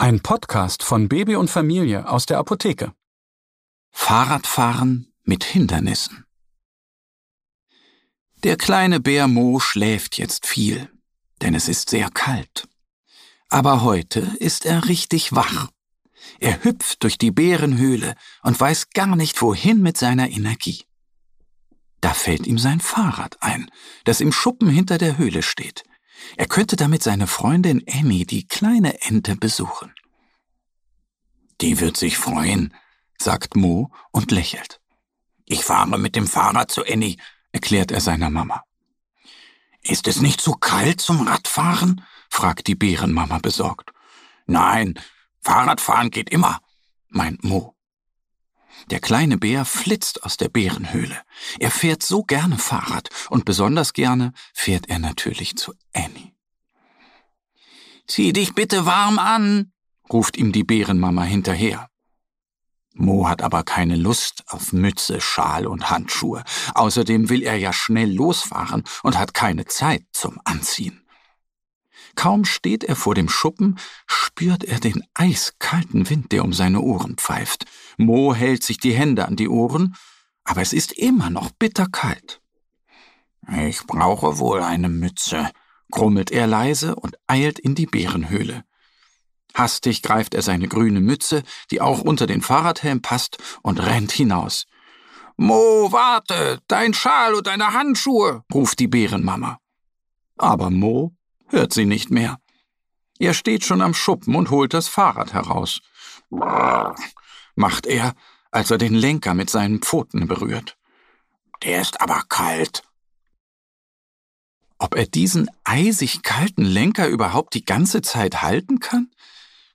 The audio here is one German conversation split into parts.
Ein Podcast von Baby und Familie aus der Apotheke. Fahrradfahren mit Hindernissen. Der kleine Bär Mo schläft jetzt viel, denn es ist sehr kalt. Aber heute ist er richtig wach. Er hüpft durch die Bärenhöhle und weiß gar nicht wohin mit seiner Energie. Da fällt ihm sein Fahrrad ein, das im Schuppen hinter der Höhle steht. Er könnte damit seine Freundin Annie, die kleine Ente, besuchen. Die wird sich freuen, sagt Mo und lächelt. Ich fahre mit dem Fahrrad zu Annie, erklärt er seiner Mama. Ist es nicht zu kalt zum Radfahren? fragt die Bärenmama besorgt. Nein, Fahrradfahren geht immer, meint Mo. Der kleine Bär flitzt aus der Bärenhöhle. Er fährt so gerne Fahrrad und besonders gerne fährt er natürlich zu Annie. Zieh dich bitte warm an, ruft ihm die Bärenmama hinterher. Mo hat aber keine Lust auf Mütze, Schal und Handschuhe. Außerdem will er ja schnell losfahren und hat keine Zeit zum Anziehen. Kaum steht er vor dem Schuppen, spürt er den eiskalten Wind, der um seine Ohren pfeift. Mo hält sich die Hände an die Ohren, aber es ist immer noch bitterkalt. Ich brauche wohl eine Mütze, grummelt er leise und eilt in die Bärenhöhle. Hastig greift er seine grüne Mütze, die auch unter den Fahrradhelm passt, und rennt hinaus. Mo, warte, dein Schal und deine Handschuhe, ruft die Bärenmama. Aber Mo hört sie nicht mehr. Er steht schon am Schuppen und holt das Fahrrad heraus. Brrr, macht er, als er den Lenker mit seinen Pfoten berührt. Der ist aber kalt. Ob er diesen eisig kalten Lenker überhaupt die ganze Zeit halten kann?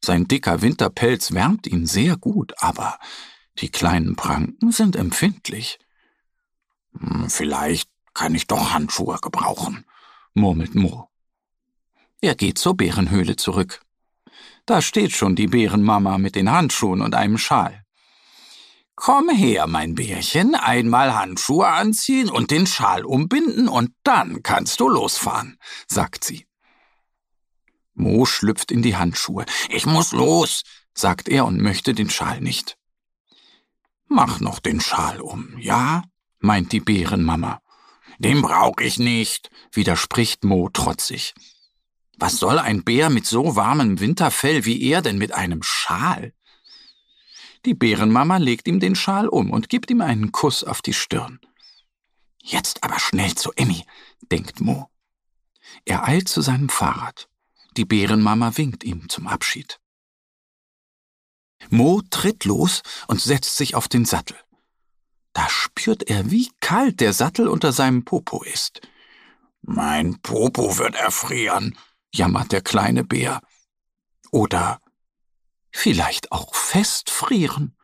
Sein dicker Winterpelz wärmt ihn sehr gut, aber die kleinen Pranken sind empfindlich. Hm, vielleicht kann ich doch Handschuhe gebrauchen, murmelt Mo. Er geht zur Bärenhöhle zurück. Da steht schon die Bärenmama mit den Handschuhen und einem Schal. Komm her, mein Bärchen, einmal Handschuhe anziehen und den Schal umbinden und dann kannst du losfahren, sagt sie. Mo schlüpft in die Handschuhe. Ich muss los, sagt er und möchte den Schal nicht. Mach noch den Schal um, ja? meint die Bärenmama. Den brauch ich nicht, widerspricht Mo trotzig. Was soll ein Bär mit so warmem Winterfell wie er denn mit einem Schal? Die Bärenmama legt ihm den Schal um und gibt ihm einen Kuss auf die Stirn. Jetzt aber schnell zu Emmy, denkt Mo. Er eilt zu seinem Fahrrad. Die Bärenmama winkt ihm zum Abschied. Mo tritt los und setzt sich auf den Sattel. Da spürt er, wie kalt der Sattel unter seinem Popo ist. Mein Popo wird erfrieren, jammert der kleine Bär. Oder vielleicht auch festfrieren.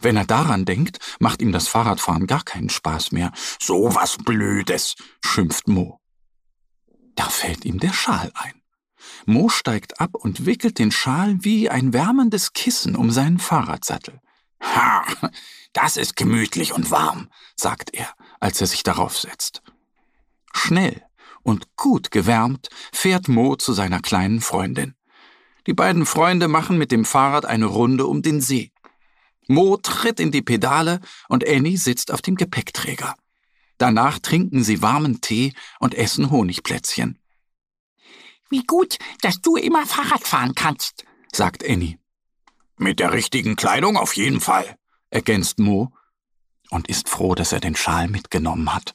Wenn er daran denkt, macht ihm das Fahrradfahren gar keinen Spaß mehr. So was Blödes, schimpft Mo. Da fällt ihm der Schal ein. Mo steigt ab und wickelt den Schal wie ein wärmendes Kissen um seinen Fahrradsattel. Ha, das ist gemütlich und warm, sagt er, als er sich darauf setzt. Schnell und gut gewärmt fährt Mo zu seiner kleinen Freundin. Die beiden Freunde machen mit dem Fahrrad eine Runde um den See. Mo tritt in die Pedale und Annie sitzt auf dem Gepäckträger. Danach trinken sie warmen Tee und essen Honigplätzchen. Wie gut, dass du immer Fahrrad fahren kannst, sagt Annie. Mit der richtigen Kleidung auf jeden Fall, ergänzt Mo und ist froh, dass er den Schal mitgenommen hat.